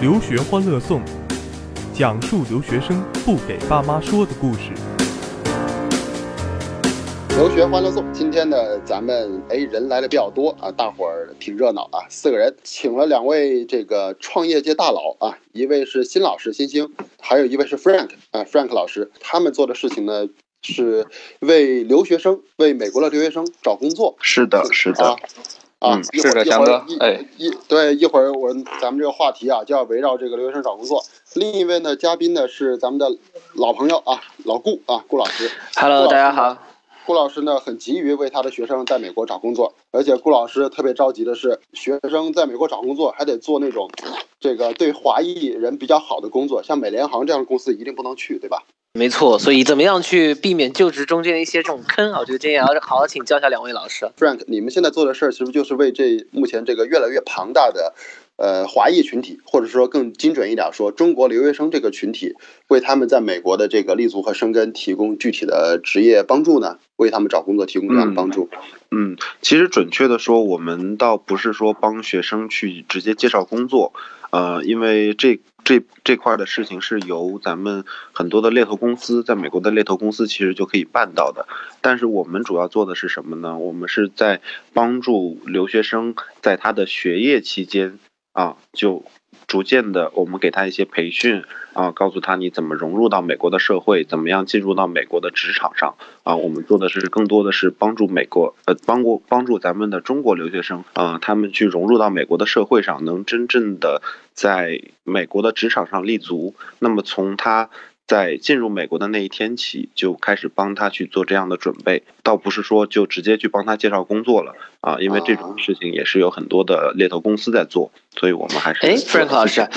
留学欢乐颂，讲述留学生不给爸妈说的故事。留学欢乐颂，今天呢，咱们哎人来的比较多啊，大伙儿挺热闹啊，四个人，请了两位这个创业界大佬啊，一位是新老师新星，还有一位是 Frank 啊，Frank 老师，他们做的事情呢是为留学生，为美国的留学生找工作。是的，是的。啊，嗯，是的，强哥，哎，一对一会儿我咱们这个话题啊，就要围绕这个留学生找工作。另一位呢，嘉宾呢是咱们的老朋友啊，老顾啊，顾老师。Hello，大家好。顾老师呢很急于为他的学生在美国找工作，而且顾老师特别着急的是，学生在美国找工作还得做那种这个对华裔人比较好的工作，像美联航这样的公司一定不能去，对吧？没错，所以怎么样去避免就职中间的一些这种坑啊？我觉得今天要好好请教一下两位老师。Frank，你们现在做的事儿，其实就是为这目前这个越来越庞大的，呃，华裔群体，或者说更精准一点说，中国留学生这个群体，为他们在美国的这个立足和生根提供具体的职业帮助呢？为他们找工作提供这样的帮助？嗯，其实准确的说，我们倒不是说帮学生去直接介绍工作。呃，因为这这这块的事情是由咱们很多的猎头公司，在美国的猎头公司其实就可以办到的。但是我们主要做的是什么呢？我们是在帮助留学生在他的学业期间啊，就。逐渐的，我们给他一些培训啊，告诉他你怎么融入到美国的社会，怎么样进入到美国的职场上啊。我们做的是更多的是帮助美国呃，帮过帮助咱们的中国留学生啊，他们去融入到美国的社会上，能真正的在美国的职场上立足。那么从他。在进入美国的那一天起，就开始帮他去做这样的准备，倒不是说就直接去帮他介绍工作了啊，因为这种事情也是有很多的猎头公司在做，所以我们还是。哎，Frank 老师，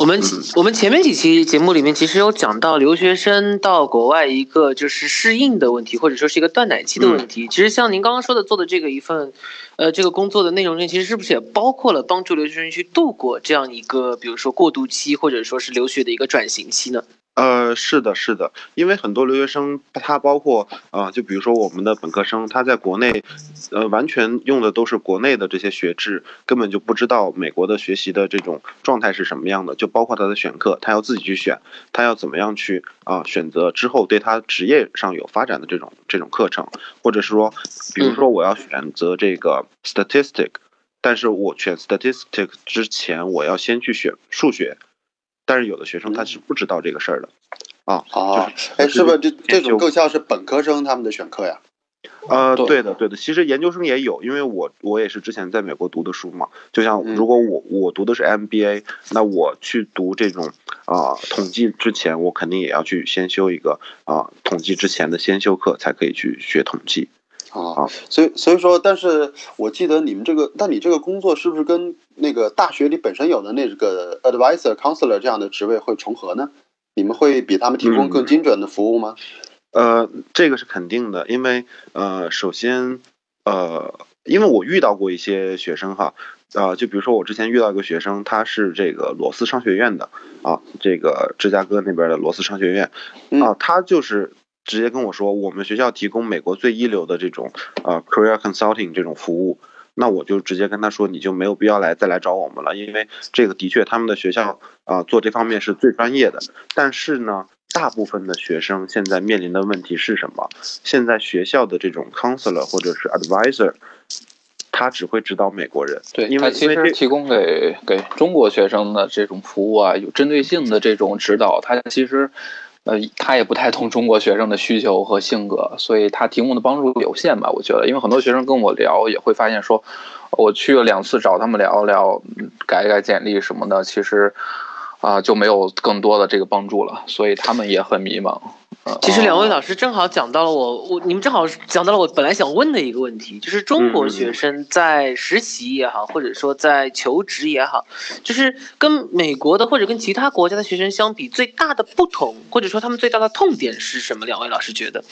我们我们前面几期节目里面其实有讲到留学生到国外一个就是适应的问题，或者说是一个断奶期的问题。其实像您刚刚说的做的这个一份，呃，这个工作的内容里，其实是不是也包括了帮助留学生去度过这样一个，比如说过渡期，或者说是留学的一个转型期呢？呃，是的，是的，因为很多留学生，他包括啊，就比如说我们的本科生，他在国内，呃，完全用的都是国内的这些学制，根本就不知道美国的学习的这种状态是什么样的。就包括他的选课，他要自己去选，他要怎么样去啊选择之后对他职业上有发展的这种这种课程，或者是说，比如说我要选择这个 statistic，但是我选 statistic 之前，我要先去选数学。但是有的学生他是不知道这个事儿的，啊啊，哎，是不是这这种更像是本科生他们的选课呀？呃，对。的，对的，其实研究生也有，因为我我也是之前在美国读的书嘛，就像如果我我读的是 MBA，那我去读这种啊统计之前，我肯定也要去先修一个啊统计之前的先修课，才可以去学统计。啊，所以所以说，但是我记得你们这个，那你这个工作是不是跟那个大学里本身有的那个 advisor、counselor 这样的职位会重合呢？你们会比他们提供更精准的服务吗？呃，这个是肯定的，因为呃，首先呃，因为我遇到过一些学生哈，啊，就比如说我之前遇到一个学生，他是这个罗斯商学院的啊，这个芝加哥那边的罗斯商学院啊，他就是。直接跟我说，我们学校提供美国最一流的这种呃 career consulting 这种服务，那我就直接跟他说，你就没有必要来再来找我们了，因为这个的确他们的学校啊做这方面是最专业的。但是呢，大部分的学生现在面临的问题是什么？现在学校的这种 counselor 或者是 advisor，他只会指导美国人，对，因为其实提供给给中国学生的这种服务啊，有针对性的这种指导，他其实。呃，他也不太懂中国学生的需求和性格，所以他提供的帮助有限吧？我觉得，因为很多学生跟我聊，也会发现说，我去了两次找他们聊聊，改改简历什么的，其实。啊，就没有更多的这个帮助了，所以他们也很迷茫。其实两位老师正好讲到了我，我你们正好讲到了我本来想问的一个问题，就是中国学生在实习也好，或者说在求职也好，就是跟美国的或者跟其他国家的学生相比，最大的不同，或者说他们最大的痛点是什么？两位老师觉得？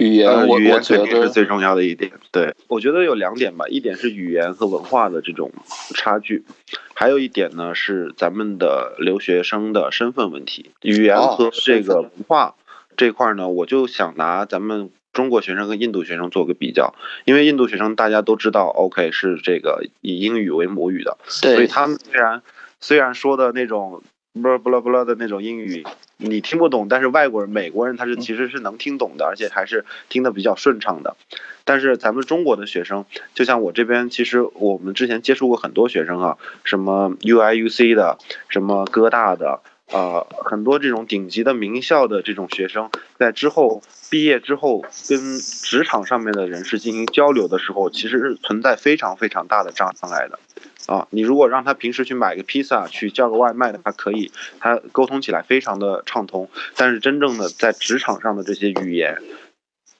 语言，语言肯定是最重要的一点。对，我觉得有两点吧，一点是语言和文化的这种差距，还有一点呢是咱们的留学生的身份问题。语言和这个文化这块呢，我就想拿咱们中国学生跟印度学生做个比较，因为印度学生大家都知道，OK 是这个以英语为母语的，所以他们虽然。虽然说的那种不啦不啦不啦的那种英语你听不懂，但是外国人、美国人他是其实是能听懂的，而且还是听得比较顺畅的。但是咱们中国的学生，就像我这边，其实我们之前接触过很多学生啊，什么 U I U C 的，什么哥大的。呃，很多这种顶级的名校的这种学生，在之后毕业之后，跟职场上面的人士进行交流的时候，其实是存在非常非常大的障碍的。啊，你如果让他平时去买个披萨，去叫个外卖的，话可以，他沟通起来非常的畅通。但是真正的在职场上的这些语言，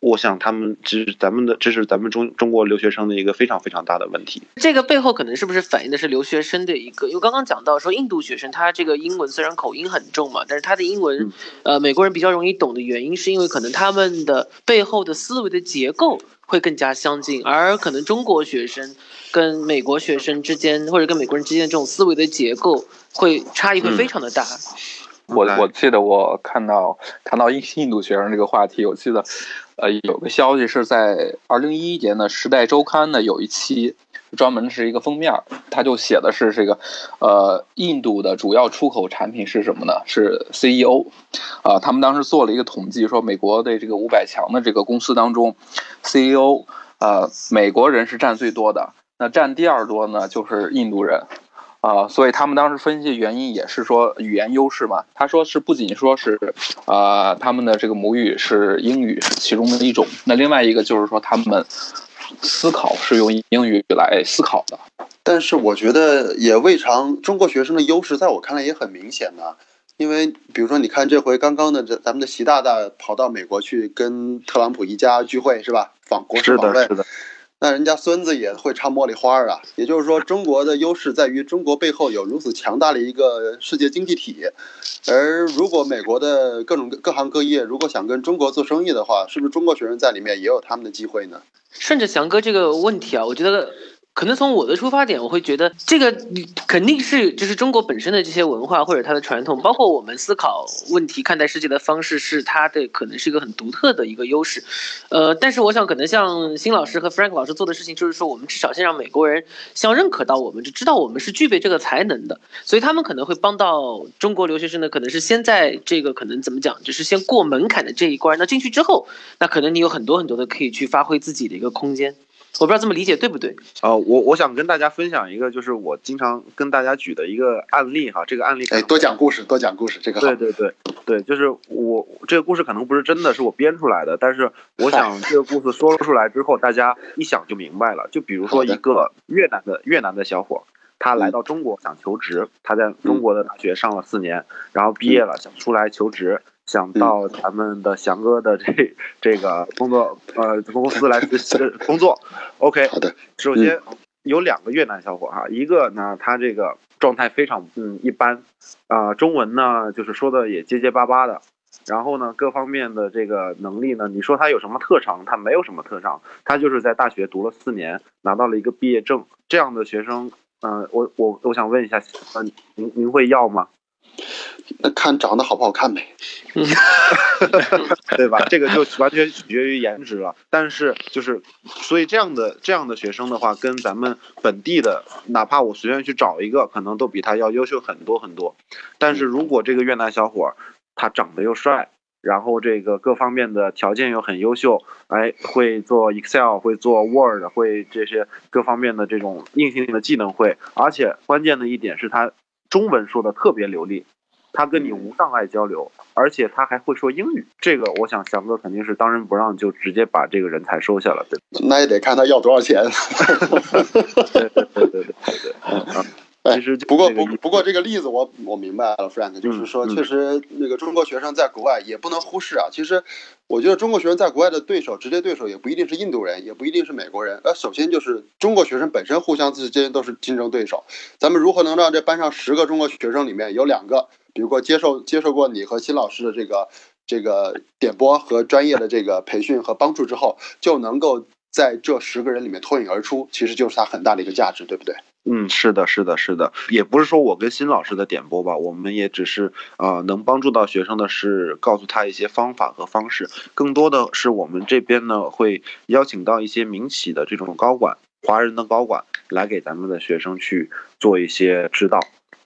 我想他们其实咱们的这是咱们中中国留学生的一个非常非常大的问题。这个背后可能是不是反映的是留学生的一个？因为刚刚讲到说印度学生他这个英文虽然口音很重嘛，但是他的英文，呃，美国人比较容易懂的原因是因为可能他们的背后的思维的结构会更加相近，而可能中国学生跟美国学生之间或者跟美国人之间这种思维的结构会差异会非常的大。我我记得我看到谈到印印度学生这个话题，我记得。呃，有个消息是在二零一一年的《时代周刊》呢，有一期专门是一个封面，他就写的是这个，呃，印度的主要出口产品是什么呢？是 CEO，啊，他们当时做了一个统计，说美国的这个五百强的这个公司当中，CEO，呃，美国人是占最多的，那占第二多呢就是印度人。啊，所以他们当时分析原因也是说语言优势嘛。他说是不仅说是，啊，他们的这个母语是英语是其中的一种，那另外一个就是说他们思考是用英语来思考的。但是我觉得也未尝中国学生的优势，在我看来也很明显呢。因为比如说，你看这回刚刚的这咱们的习大大跑到美国去跟特朗普一家聚会是吧？访国事访问。那人家孙子也会唱茉莉花啊，也就是说，中国的优势在于中国背后有如此强大的一个世界经济体，而如果美国的各种各行各业如果想跟中国做生意的话，是不是中国学生在里面也有他们的机会呢？顺着翔哥这个问题啊，我觉得。可能从我的出发点，我会觉得这个肯定是就是中国本身的这些文化或者它的传统，包括我们思考问题、看待世界的方式，是它的可能是一个很独特的一个优势。呃，但是我想可能像辛老师和 Frank 老师做的事情，就是说我们至少先让美国人想认可到我们，就知道我们是具备这个才能的，所以他们可能会帮到中国留学生呢，可能是先在这个可能怎么讲，就是先过门槛的这一关。那进去之后，那可能你有很多很多的可以去发挥自己的一个空间。我不知道这么理解对不对？呃，我我想跟大家分享一个，就是我经常跟大家举的一个案例哈。这个案例哎，多讲故事，多讲故事，这个对对对对，就是我这个故事可能不是真的，是我编出来的，但是我想这个故事说出来之后，大家一想就明白了。就比如说一个越南的越南的小伙，他来到中国想求职，他在中国的大学上了四年，然后毕业了想出来求职。想到咱们的翔哥的这这个工作呃公司来 工作，OK，好的。首先有两个越南小伙哈，一个呢他这个状态非常嗯一般，啊中文呢就是说的也结结巴巴的，然后呢各方面的这个能力呢，你说他有什么特长？他没有什么特长，他就是在大学读了四年，拿到了一个毕业证。这样的学生，嗯，我我我想问一下，嗯，您您会要吗？那看长得好不好看呗，对吧？这个就完全取决于颜值了。但是就是，所以这样的这样的学生的话，跟咱们本地的，哪怕我随便去找一个，可能都比他要优秀很多很多。但是如果这个越南小伙他长得又帅，然后这个各方面的条件又很优秀，哎，会做 Excel，会做 Word，会这些各方面的这种硬性的技能会，而且关键的一点是他。中文说的特别流利，他跟你无障碍交流，而且他还会说英语。这个我想翔哥肯定是当仁不让，就直接把这个人才收下了，对那也得看他要多少钱。对对对对对对。其实不过不不过这个例子我我明白了，Frank，就是说确实那个中国学生在国外也不能忽视啊。其实我觉得中国学生在国外的对手，直接对手也不一定是印度人，也不一定是美国人。呃，首先就是中国学生本身互相之间都是竞争对手。咱们如何能让这班上十个中国学生里面有两个，比如说接受接受过你和新老师的这个这个点拨和专业的这个培训和帮助之后，就能够在这十个人里面脱颖而出，其实就是它很大的一个价值，对不对？嗯，是的，是的，是的，也不是说我跟新老师的点播吧，我们也只是啊，能帮助到学生的是告诉他一些方法和方式，更多的是我们这边呢会邀请到一些民企的这种高管，华人的高管来给咱们的学生去做一些指导。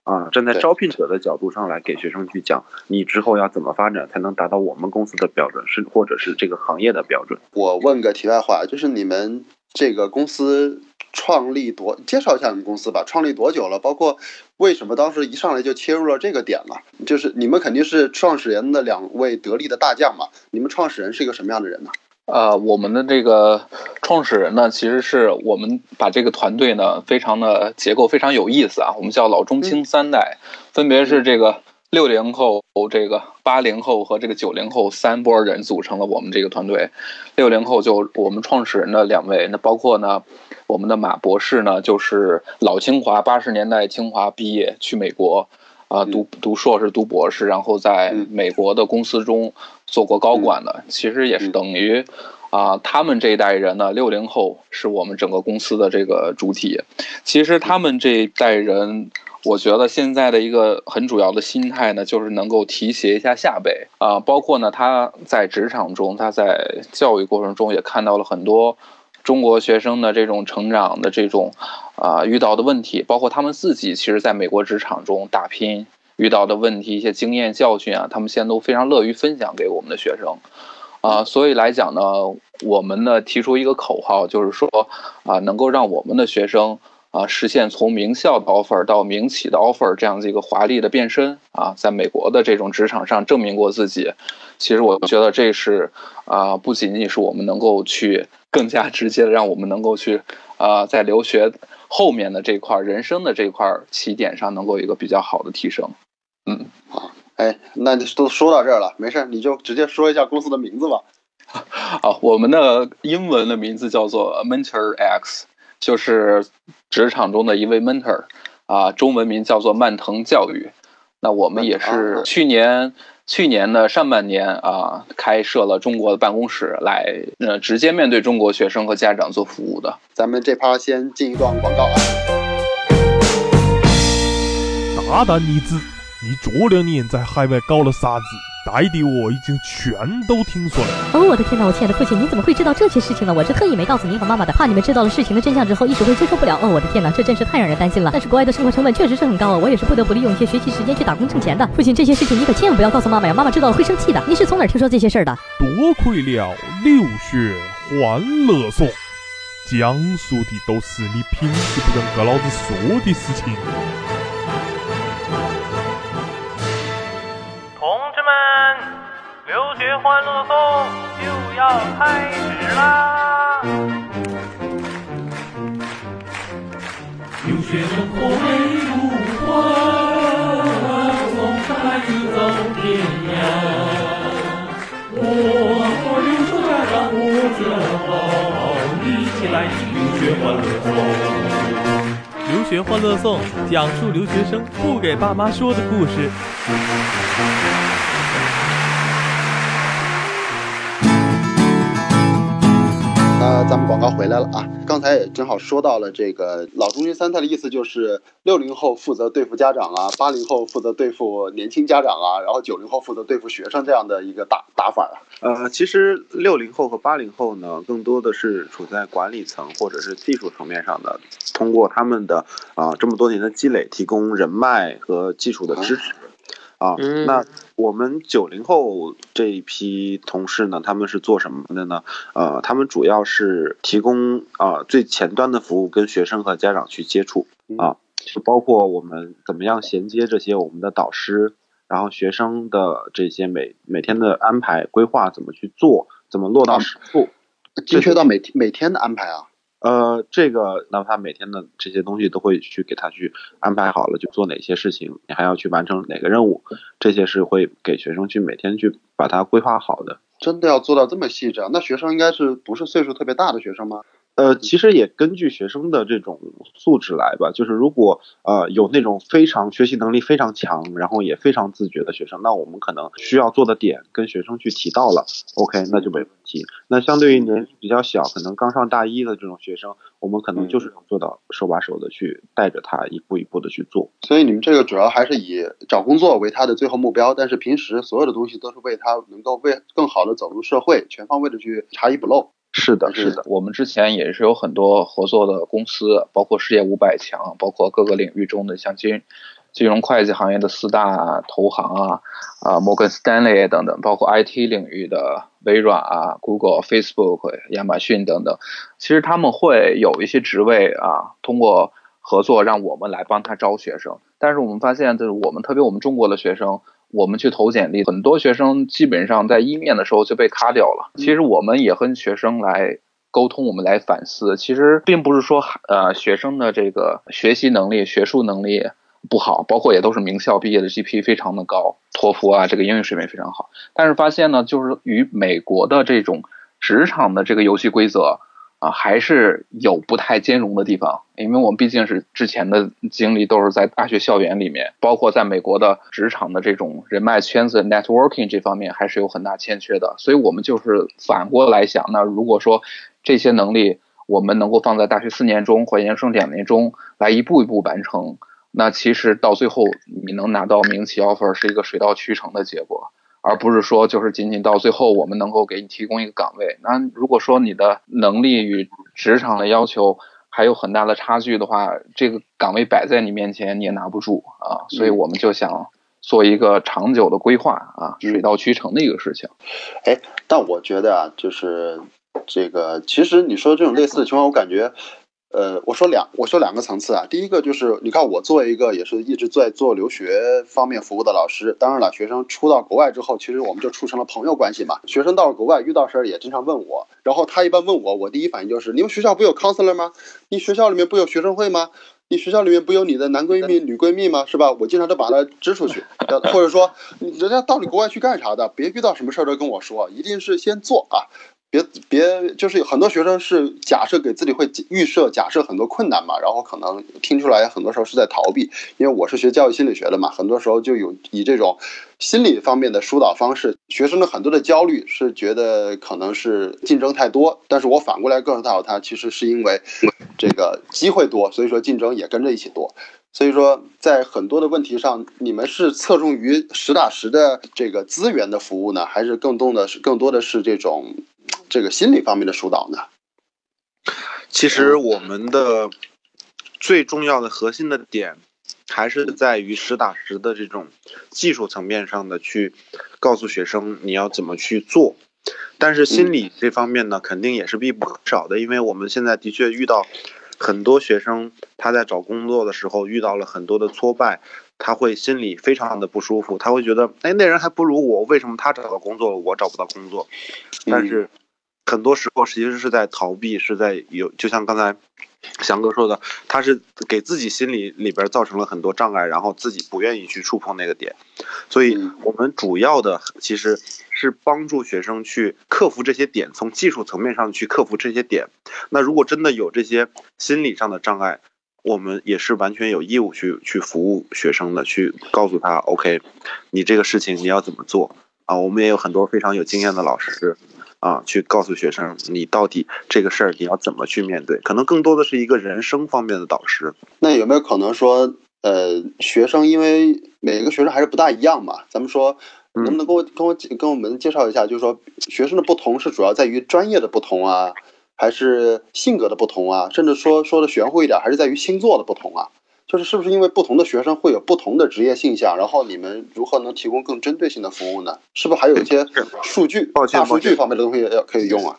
啊，站在招聘者的角度上来给学生去讲，你之后要怎么发展才能达到我们公司的标准，是或者是这个行业的标准。我问个题外话，就是你们这个公司创立多，介绍一下你们公司吧，创立多久了？包括为什么当时一上来就切入了这个点呢？就是你们肯定是创始人的两位得力的大将嘛，你们创始人是一个什么样的人呢？呃，我们的这个创始人呢，其实是我们把这个团队呢，非常的结构非常有意思啊。我们叫老中青三代，分别是这个六零后、这个八零后和这个九零后三波人组成了我们这个团队。六零后就我们创始人的两位，那包括呢，我们的马博士呢，就是老清华，八十年代清华毕业去美国。啊，读读硕士、读博士，然后在美国的公司中做过高管的，其实也是等于啊，他们这一代人呢，六零后是我们整个公司的这个主体。其实他们这一代人，我觉得现在的一个很主要的心态呢，就是能够提携一下下辈啊，包括呢，他在职场中，他在教育过程中也看到了很多。中国学生的这种成长的这种，啊遇到的问题，包括他们自己其实在美国职场中打拼遇到的问题，一些经验教训啊，他们现在都非常乐于分享给我们的学生，啊，所以来讲呢，我们呢提出一个口号，就是说啊，能够让我们的学生啊实现从名校的 offer 到名企的 offer 这样子一个华丽的变身啊，在美国的这种职场上证明过自己。其实我觉得这是啊，不仅仅是我们能够去。更加直接的，让我们能够去，啊，在留学后面的这块人生的这块起点上，能够有一个比较好的提升。嗯，好，哎，那都说到这儿了，没事，你就直接说一下公司的名字吧。好，我们的英文的名字叫做 Mentor X，就是职场中的一位 mentor，啊，中文名叫做曼腾教育。那我们也是去年。去年的上半年啊，开设了中国的办公室，来呃直接面对中国学生和家长做服务的。咱们这趴先进一段广告啊。大胆你子，你这两年在海外搞了啥子？带的我已经全都听说了。哦，我的天哪，我亲爱的父亲，你怎么会知道这些事情呢？我是特意没告诉您和妈妈的，怕你们知道了事情的真相之后一时会接受不了。哦，我的天哪，这真是太让人担心了。但是国外的生活成本确实是很高啊，我也是不得不利用一些学习时间去打工挣钱的。父亲，这些事情你可千万不要告诉妈妈呀，妈妈知道了会生气的。你是从哪听说这些事儿的？多亏了留学欢乐颂，讲述的都是你平时不跟哥老子说的事情。留学欢乐颂就要开始啦！留学生活美如画，从孩子走天涯。我和留守家长我自豪，一起来听留学欢乐颂。留学欢乐颂讲述留学生不给爸妈说的故事。呃，咱们广告回来了啊！刚才也正好说到了这个老中青三代的意思，就是六零后负责对付家长啊，八零后负责对付年轻家长啊，然后九零后负责对付学生这样的一个打打法啊。呃，其实六零后和八零后呢，更多的是处在管理层或者是技术层面上的，通过他们的啊这么多年的积累，提供人脉和技术的支持。啊，那我们九零后这一批同事呢，他们是做什么的呢？呃，他们主要是提供啊最前端的服务，跟学生和家长去接触啊，就包括我们怎么样衔接这些我们的导师，然后学生的这些每每天的安排规划怎么去做，怎么落到实处，精确到每天每天的安排啊。呃，这个，那他每天的这些东西都会去给他去安排好了，去做哪些事情，你还要去完成哪个任务，这些是会给学生去每天去把它规划好的。真的要做到这么细致啊？那学生应该是不是岁数特别大的学生吗？呃，其实也根据学生的这种素质来吧。就是如果呃有那种非常学习能力非常强，然后也非常自觉的学生，那我们可能需要做的点跟学生去提到了，OK，那就没问题。那相对于年纪比较小，可能刚上大一的这种学生，我们可能就是能做到手把手的去带着他一步一步的去做。所以你们这个主要还是以找工作为他的最后目标，但是平时所有的东西都是为他能够为更好的走入社会，全方位的去查一不漏。是的，是的，我们之前也是有很多合作的公司，包括世界五百强，包括各个领域中的像金金融会计行业的四大投行啊，啊，摩根斯丹利等等，包括 IT 领域的微软啊、Google、Facebook、亚马逊等等，其实他们会有一些职位啊，通过合作让我们来帮他招学生。但是我们发现，就是我们特别我们中国的学生，我们去投简历，很多学生基本上在一面的时候就被卡掉了。其实我们也跟学生来。沟通，我们来反思，其实并不是说呃学生的这个学习能力、学术能力不好，包括也都是名校毕业的 GPA 非常的高，托福啊这个英语水平非常好。但是发现呢，就是与美国的这种职场的这个游戏规则啊，还是有不太兼容的地方。因为我们毕竟是之前的经历都是在大学校园里面，包括在美国的职场的这种人脉圈子 networking 这方面还是有很大欠缺的。所以我们就是反过来想，那如果说这些能力我们能够放在大学四年中或研究生两年中来一步一步完成，那其实到最后你能拿到名企 offer 是一个水到渠成的结果，而不是说就是仅仅到最后我们能够给你提供一个岗位。那如果说你的能力与职场的要求还有很大的差距的话，这个岗位摆在你面前你也拿不住啊。所以我们就想做一个长久的规划啊，水到渠成的一个事情。哎，但我觉得啊，就是。这个其实你说这种类似的情况，我感觉，呃，我说两我说两个层次啊。第一个就是，你看我作为一个也是一直在做留学方面服务的老师，当然了，学生出到国外之后，其实我们就处成了朋友关系嘛。学生到了国外遇到事儿也经常问我，然后他一般问我，我第一反应就是：你们学校不有 counselor 吗？你学校里面不有学生会吗？你学校里面不有你的男闺蜜、女闺蜜吗？是吧？我经常都把他支出去，或者说，人家到你国外去干啥的？别遇到什么事儿都跟我说，一定是先做啊。别别，就是很多学生是假设给自己会预设假设很多困难嘛，然后可能听出来很多时候是在逃避。因为我是学教育心理学的嘛，很多时候就有以这种心理方面的疏导方式，学生的很多的焦虑是觉得可能是竞争太多，但是我反过来告诉他，他其实是因为这个机会多，所以说竞争也跟着一起多。所以说，在很多的问题上，你们是侧重于实打实的这个资源的服务呢，还是更多的是更多的是这种？这个心理方面的疏导呢？其实我们的最重要的核心的点，还是在于实打实的这种技术层面上的去告诉学生你要怎么去做。但是心理这方面呢，肯定也是必不可少的，因为我们现在的确遇到很多学生，他在找工作的时候遇到了很多的挫败，他会心里非常的不舒服，他会觉得，哎，那人还不如我，为什么他找到工作了，我找不到工作？但是。很多时候其实是在逃避，是在有，就像刚才翔哥说的，他是给自己心里里边造成了很多障碍，然后自己不愿意去触碰那个点，所以我们主要的其实是帮助学生去克服这些点，从技术层面上去克服这些点。那如果真的有这些心理上的障碍，我们也是完全有义务去去服务学生的，去告诉他，OK，你这个事情你要怎么做啊？我们也有很多非常有经验的老师。啊，去告诉学生你到底这个事儿你要怎么去面对，可能更多的是一个人生方面的导师。那有没有可能说，呃，学生因为每个学生还是不大一样嘛？咱们说，能不能跟我跟我跟我们介绍一下，就是说学生的不同是主要在于专业的不同啊，还是性格的不同啊，甚至说说的玄乎一点，还是在于星座的不同啊？就是是不是因为不同的学生会有不同的职业性向，然后你们如何能提供更针对性的服务呢？是不是还有一些数据、大数据方面的东西要可以用啊？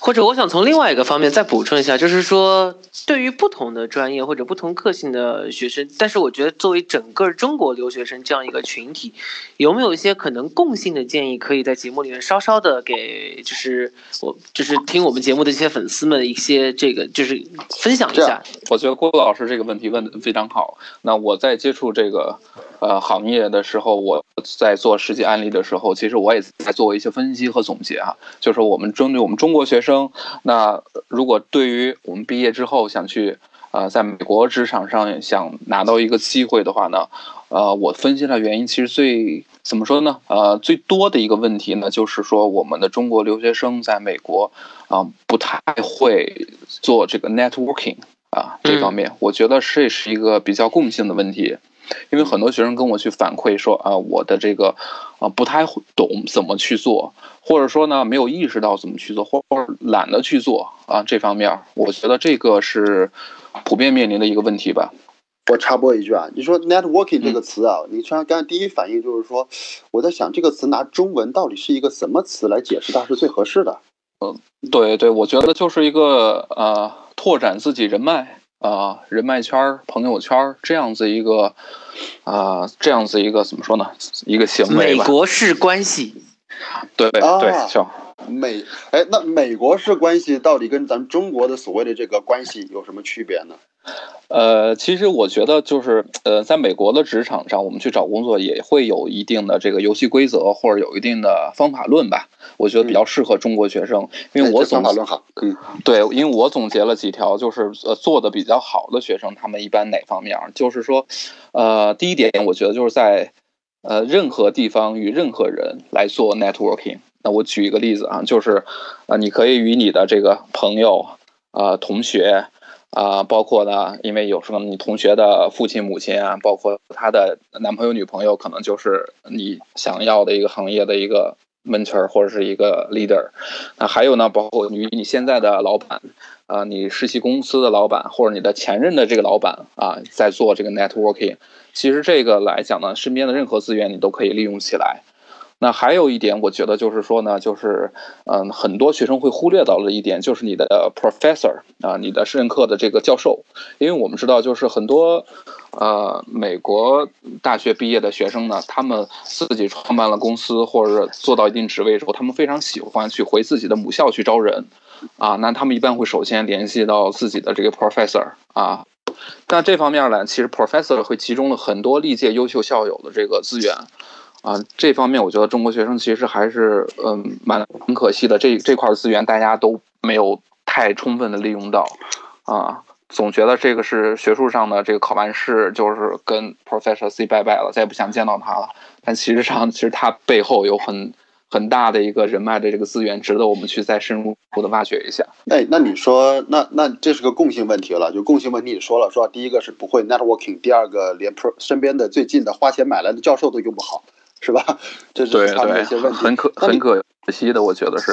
或者我想从另外一个方面再补充一下，就是说，对于不同的专业或者不同个性的学生，但是我觉得作为整个中国留学生这样一个群体，有没有一些可能共性的建议，可以在节目里面稍稍的给，就是我就是听我们节目的一些粉丝们一些这个就是分享一下。我觉得郭老师这个问题问的非常好。那我在接触这个呃行业的时候，我在做实际案例的时候，其实我也在做一些分析和总结啊，就是我们针对我们中国。学生，那如果对于我们毕业之后想去呃在美国职场上想拿到一个机会的话呢，呃，我分析的原因其实最怎么说呢？呃，最多的一个问题呢，就是说我们的中国留学生在美国啊不太会做这个 networking 啊这方面，我觉得这是一个比较共性的问题。因为很多学生跟我去反馈说啊，我的这个啊不太懂怎么去做，或者说呢没有意识到怎么去做，或者懒得去做啊这方面，我觉得这个是普遍面临的一个问题吧。我插播一句啊，你说 networking 嗯这个词啊，你像刚才第一反应就是说，我在想这个词拿中文到底是一个什么词来解释它是最合适的？对对，我觉得就是一个呃，拓展自己人脉啊、人脉圈、朋友圈这样子一个啊、这样子一个怎么说呢？一个行为美。国式关系，对对啊对，就美，哎，那美国式关系到底跟咱们中国的所谓的这个关系有什么区别呢？呃，其实我觉得就是呃，在美国的职场上，我们去找工作也会有一定的这个游戏规则，或者有一定的方法论吧。我觉得比较适合中国学生，因为我总方法论好，嗯，对，因为我总结了几条，就是呃做的比较好的学生，他们一般哪方面儿？就是说，呃，第一点，我觉得就是在呃任何地方与任何人来做 networking。那我举一个例子啊，就是呃，你可以与你的这个朋友、呃同学啊、包括呢，因为有时候你同学的父亲、母亲啊，包括他的男朋友、女朋友，可能就是你想要的一个行业的一个 mentor 或者是一个 leader。那还有呢，包括与你现在的老板，啊、你实习公司的老板，或者你的前任的这个老板啊，在做这个 networking。其实这个来讲呢，身边的任何资源你都可以利用起来。那还有一点，我觉得就是说呢，就是嗯，很多学生会忽略到了一点，就是你的 professor 啊，你的任课的这个教授，因为我们知道，就是很多呃美国大学毕业的学生呢，他们自己创办了公司或者做到一定职位之后，他们非常喜欢去回自己的母校去招人啊，那他们一般会首先联系到自己的这个 professor 啊。但这方面呢，其实 professor 会集中了很多历届优秀校友的这个资源，啊，这方面我觉得中国学生其实还是嗯蛮很可惜的，这这块资源大家都没有太充分的利用到，啊，总觉得这个是学术上的这个考完试就是跟 Professor say 拜拜了，再也不想见到他了。但其实上，其实他背后有很很大的一个人脉的这个资源，值得我们去再深入的挖掘一下。哎，那你说，那那这是个共性问题了。就共性问题，你说了，说第一个是不会 networking，第二个连 pro 身边的最近的花钱买来的教授都用不好，是吧？这是他们的一些问，题。很可很可惜的，我觉得是。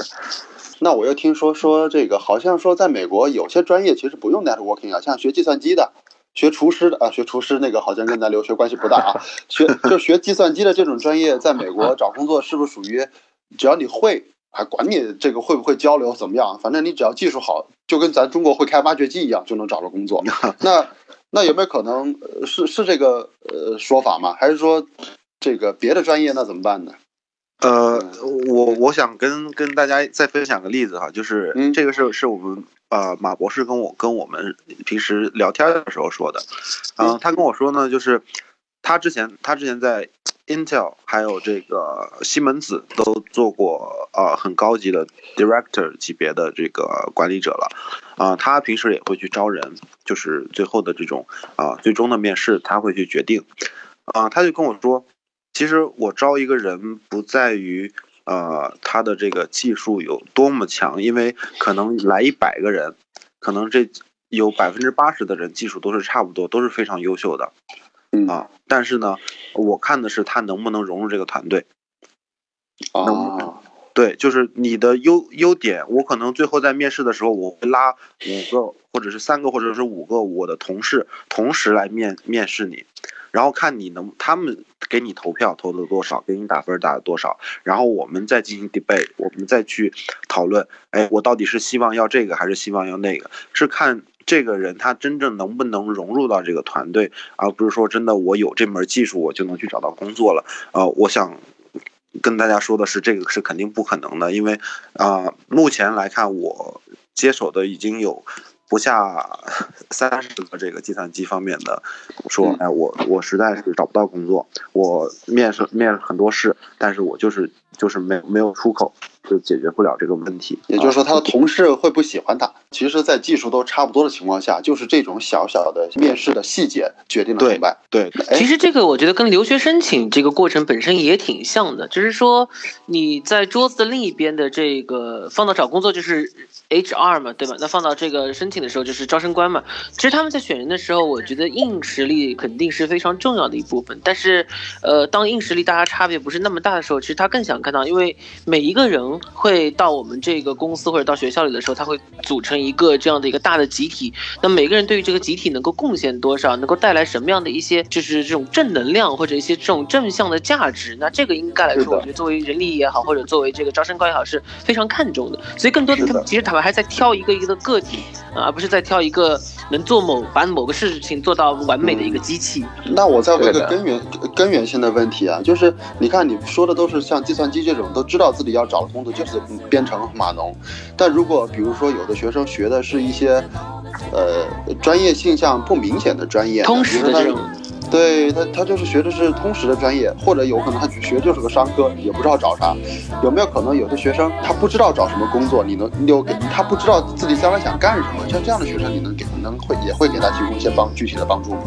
那我又听说说这个，好像说在美国有些专业其实不用 networking 啊，像学计算机的、学厨师的啊，学厨师那个好像跟咱留学关系不大啊。学就学计算机的这种专业，在美国找工作是不是属于只要你会还，管你这个会不会交流怎么样，反正你只要技术好，就跟咱中国会开挖掘机一样，就能找着工作。那那有没有可能呃是是这个呃说法吗？还是说这个别的专业那怎么办呢？呃，我我想跟跟大家再分享个例子哈，就是嗯这个是是我们呃马博士跟我跟我们平时聊天的时候说的，啊、嗯他跟我说呢，就是他之前他之前在 Intel 还有这个西门子都做过呃很高级的 director 级别的这个管理者了，啊、他平时也会去招人，就是最后的这种啊、最终的面试他会去决定，啊、他就跟我说。其实我招一个人不在于呃他的这个技术有多么强，因为可能来一百个人，可能这有百分之八十的人技术都是差不多，都是非常优秀的嗯啊。但是呢，我看的是他能不能融入这个团队。啊，对，就是你的优优点，我可能最后在面试的时候，我会拉五个或者是三个或者是五个我的同事同时来面面试你，然后看你能他们给你投票投了多少，给你打分打了多少，然后我们再进行 debate，我们再去讨论，哎，我到底是希望要这个还是希望要那个，是看这个人他真正能不能融入到这个团队，而不是说真的我有这门技术我就能去找到工作了。呃，我想跟大家说的是，这个是肯定不可能的，因为啊、目前来看，我接手的已经有不下 三十个这个计算机方面的说，嗯哎，我我实在是找不到工作，我面试面了很多试，但是我就是就是没没有出口，就解决不了这个问题。也就是说，啊他的同事会不喜欢他。其实，在技术都差不多的情况下，就是这种小小的面试的细节决定了成败。对哎其实这个我觉得跟留学申请这个过程本身也挺像的，就是说你在桌子的另一边的这个放到找工作就是 HR 嘛，对吧？那放到这个申请的时候就是招生官嘛。其实他们在选人的时候，我觉得硬实力肯定是非常重要的一部分。但是，呃，当硬实力大家差别不是那么大的时候，其实他更想看到，因为每一个人能会到我们这个公司或者到学校里的时候，他会组成一个这样的一个大的集体。那每个人对于这个集体能够贡献多少，能够带来什么样的一些就是这种正能量或者一些这种正向的价值，那这个应该来说，我觉得作为人力也好，或者作为这个招生官也好，是非常看重的。所以更多的他们其实他们还在挑一个一个的个体啊，而不是在挑一个能做某把某个事情做到完美的一个机器。那我再问个根源根源性的问题啊，就是你看你说的都是像计算机这种，都知道自己要找的工作就是编程码农，但如果比如说有的学生学的是一些，呃，专业性向不明显的专业，通识的这种。对他，他就是学的是通识的专业，或者有可能他学就是个商科，也不知道找啥。有没有可能有的学生他不知道找什么工作？你能你有给他不知道自己将来想干什么？像这样的学生，你能给能会也会给他提供一些帮具体的帮助吗？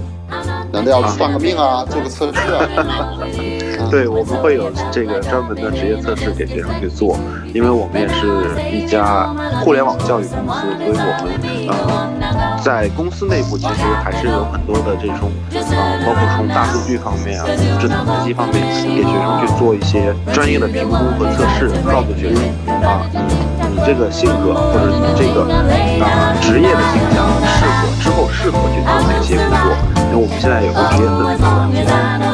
难道要算个命啊，做个测试啊？对，我们会有这个专门的职业测试给学生去做，因为我们也是一家互联网教育公司，所以我们呃在公司内部其实还是有很多的这种啊，包括从大数据方面啊、智能分析方面，给学生去做一些专业的评估和测试，告诉学生啊，你你这个性格或者你这个啊职业的倾向适合之后适合去做哪些工作，因为我们现在有个职业测试的软件。